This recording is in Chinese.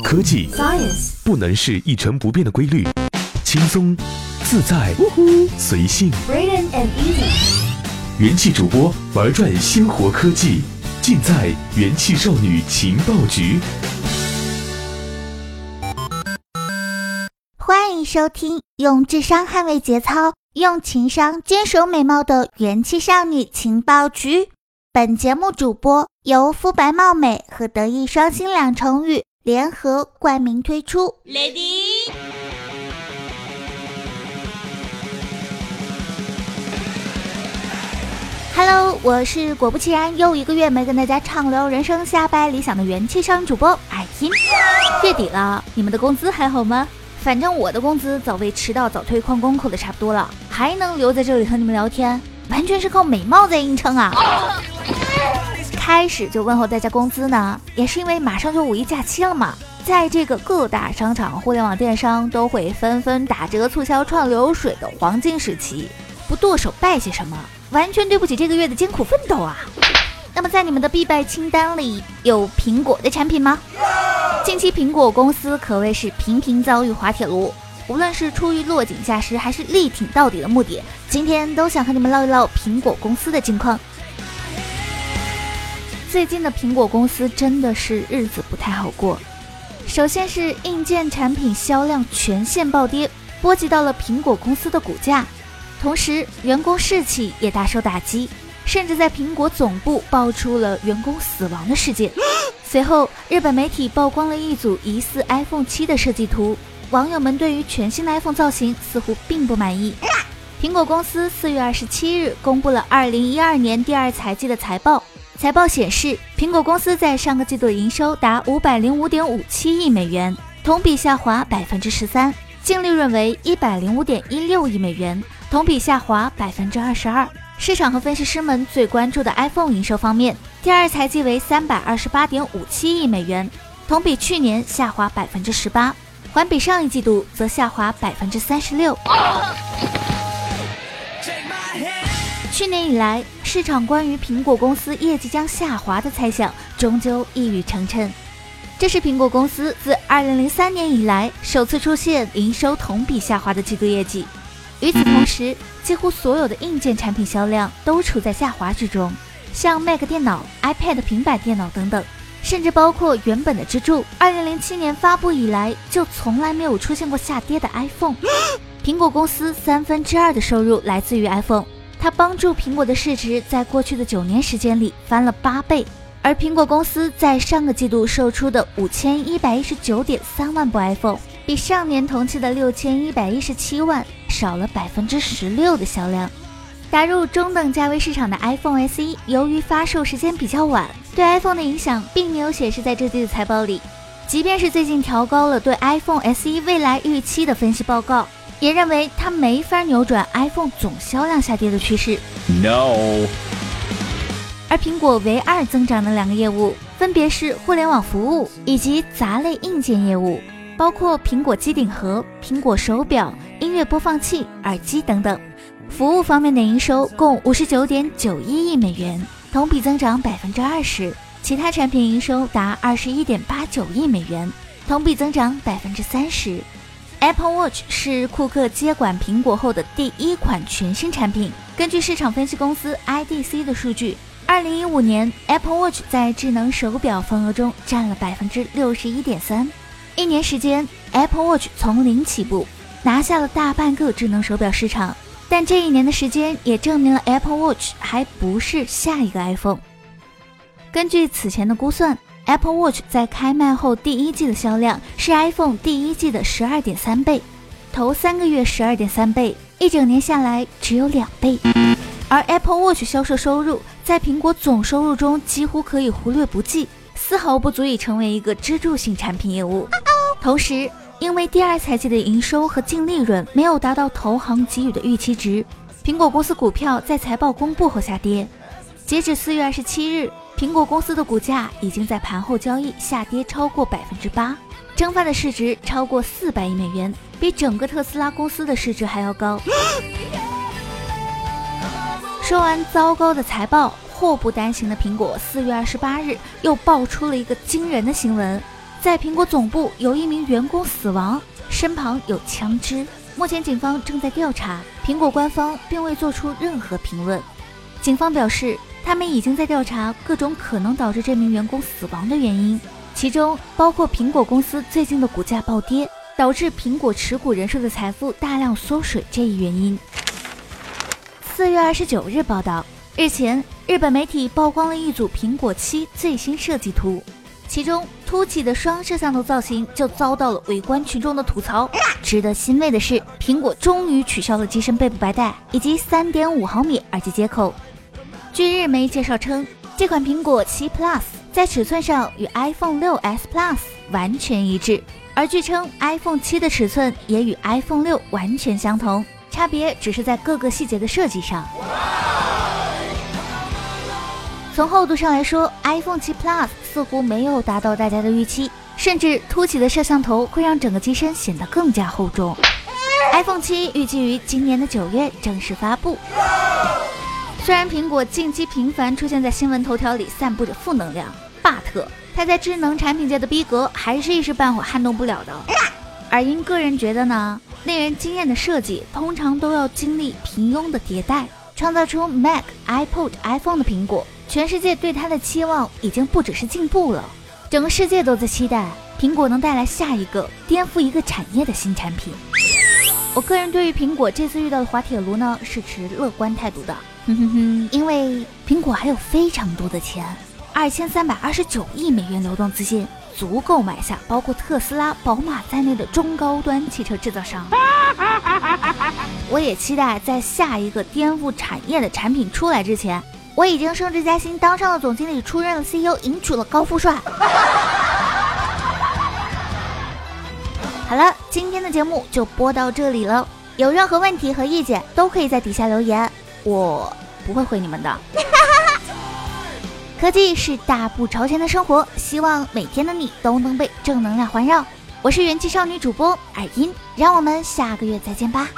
科技 Science 不能是一成不变的规律，轻松、自在、随性。Brilliant and easy. 元气主播玩转鲜活科技，尽在元气少女情报局。欢迎收听用智商捍卫节操，用情商坚守美貌的元气少女情报局。本节目主播由肤白貌美和德艺双馨两成语联合冠名推出。Lady，Hello，我是果不其然又一个月没跟大家畅聊人生瞎掰理想的元气少女主播艾欣。月底了，你们的工资还好吗？反正我的工资早为迟到早退旷工扣的差不多了，还能留在这里和你们聊天，完全是靠美貌在硬撑啊！开始就问候大家工资呢，也是因为马上就五一假期了嘛，在这个各大商场、互联网电商都会纷纷打折促销创流水的黄金时期，不剁手拜些什么，完全对不起这个月的艰苦奋斗啊！那么在你们的必败清单里有苹果的产品吗？近期苹果公司可谓是频频遭遇滑铁卢，无论是出于落井下石还是力挺到底的目的，今天都想和你们唠一唠苹果公司的近况。最近的苹果公司真的是日子不太好过。首先是硬件产品销量全线暴跌，波及到了苹果公司的股价，同时员工士气也大受打击，甚至在苹果总部爆出了员工死亡的事件。随后，日本媒体曝光了一组疑似 iPhone 7的设计图，网友们对于全新的 iPhone 造型似乎并不满意。苹果公司四月二十七日公布了二零一二年第二财季的财报。财报显示，苹果公司在上个季度的营收达五百零五点五七亿美元，同比下滑百分之十三；净利润为一百零五点一六亿美元，同比下滑百分之二十二。市场和分析师们最关注的 iPhone 营收方面，第二财季为三百二十八点五七亿美元，同比去年下滑百分之十八，环比上一季度则下滑百分之三十六。去年以来，市场关于苹果公司业绩将下滑的猜想终究一语成谶。这是苹果公司自2003年以来首次出现营收同比下滑的季度业绩。与此同时，几乎所有的硬件产品销量都处在下滑之中，像 Mac 电脑、iPad 平板电脑等等，甚至包括原本的支柱。2007年发布以来就从来没有出现过下跌的 iPhone。苹果公司三分之二的收入来自于 iPhone。它帮助苹果的市值在过去的九年时间里翻了八倍，而苹果公司在上个季度售出的五千一百一十九点三万部 iPhone，比上年同期的六千一百一十七万少了百分之十六的销量。打入中等价位市场的 iPhone SE，由于发售时间比较晚，对 iPhone 的影响并没有显示在这季的财报里。即便是最近调高了对 iPhone SE 未来预期的分析报告。也认为它没法扭转 iPhone 总销量下跌的趋势。No，而苹果唯二增长的两个业务，分别是互联网服务以及杂类硬件业务，包括苹果机顶盒、苹果手表、音乐播放器、耳机等等。服务方面的营收共五十九点九一亿美元，同比增长百分之二十；其他产品营收达二十一点八九亿美元，同比增长百分之三十。Apple Watch 是库克接管苹果后的第一款全新产品。根据市场分析公司 IDC 的数据，二零一五年 Apple Watch 在智能手表份额中占了百分之六十一点三。一年时间，Apple Watch 从零起步，拿下了大半个智能手表市场。但这一年的时间也证明了 Apple Watch 还不是下一个 iPhone。根据此前的估算。Apple Watch 在开卖后第一季的销量是 iPhone 第一季的十二点三倍，头三个月十二点三倍，一整年下来只有两倍。而 Apple Watch 销售收入在苹果总收入中几乎可以忽略不计，丝毫不足以成为一个支柱性产品业务。同时，因为第二财季的营收和净利润没有达到投行给予的预期值，苹果公司股票在财报公布后下跌。截止四月二十七日。苹果公司的股价已经在盘后交易下跌超过百分之八，蒸发的市值超过四百亿美元，比整个特斯拉公司的市值还要高。说完糟糕的财报，祸不单行的苹果四月二十八日又爆出了一个惊人的新闻：在苹果总部有一名员工死亡，身旁有枪支。目前警方正在调查，苹果官方并未做出任何评论。警方表示，他们已经在调查各种可能导致这名员工死亡的原因，其中包括苹果公司最近的股价暴跌，导致苹果持股人数的财富大量缩水这一原因。四月二十九日报道，日前日本媒体曝光了一组苹果七最新设计图。其中凸起的双摄像头造型就遭到了围观群众的吐槽。值得欣慰的是，苹果终于取消了机身背部白带以及三点五毫米耳机接口。据日媒介绍称，这款苹果七 Plus 在尺寸上与 iPhone 六 S Plus 完全一致，而据称 iPhone 七的尺寸也与 iPhone 六完全相同，差别只是在各个细节的设计上。从厚度上来说，iPhone 7 Plus 似乎没有达到大家的预期，甚至凸起的摄像头会让整个机身显得更加厚重。iPhone 7预计于今年的九月正式发布。虽然苹果近期频繁出现在新闻头条里，散布着负能量，but 它在智能产品界的逼格还是一时半会撼动不了的。而因个人觉得呢，令人惊艳的设计通常都要经历平庸的迭代，创造出 Mac、iPod、iPhone 的苹果。全世界对它的期望已经不只是进步了，整个世界都在期待苹果能带来下一个颠覆一个产业的新产品。我个人对于苹果这次遇到的滑铁卢呢，是持乐观态度的，哼哼哼，因为苹果还有非常多的钱，二千三百二十九亿美元流动资金，足够买下包括特斯拉、宝马在内的中高端汽车制造商。我也期待在下一个颠覆产业的产品出来之前。我已经升职加薪，当上了总经理，出任了 CEO，迎娶了高富帅。好了，今天的节目就播到这里了。有任何问题和意见，都可以在底下留言，我不会回你们的。科技是大步朝前的生活，希望每天的你都能被正能量环绕。我是元气少女主播耳音，让我们下个月再见吧。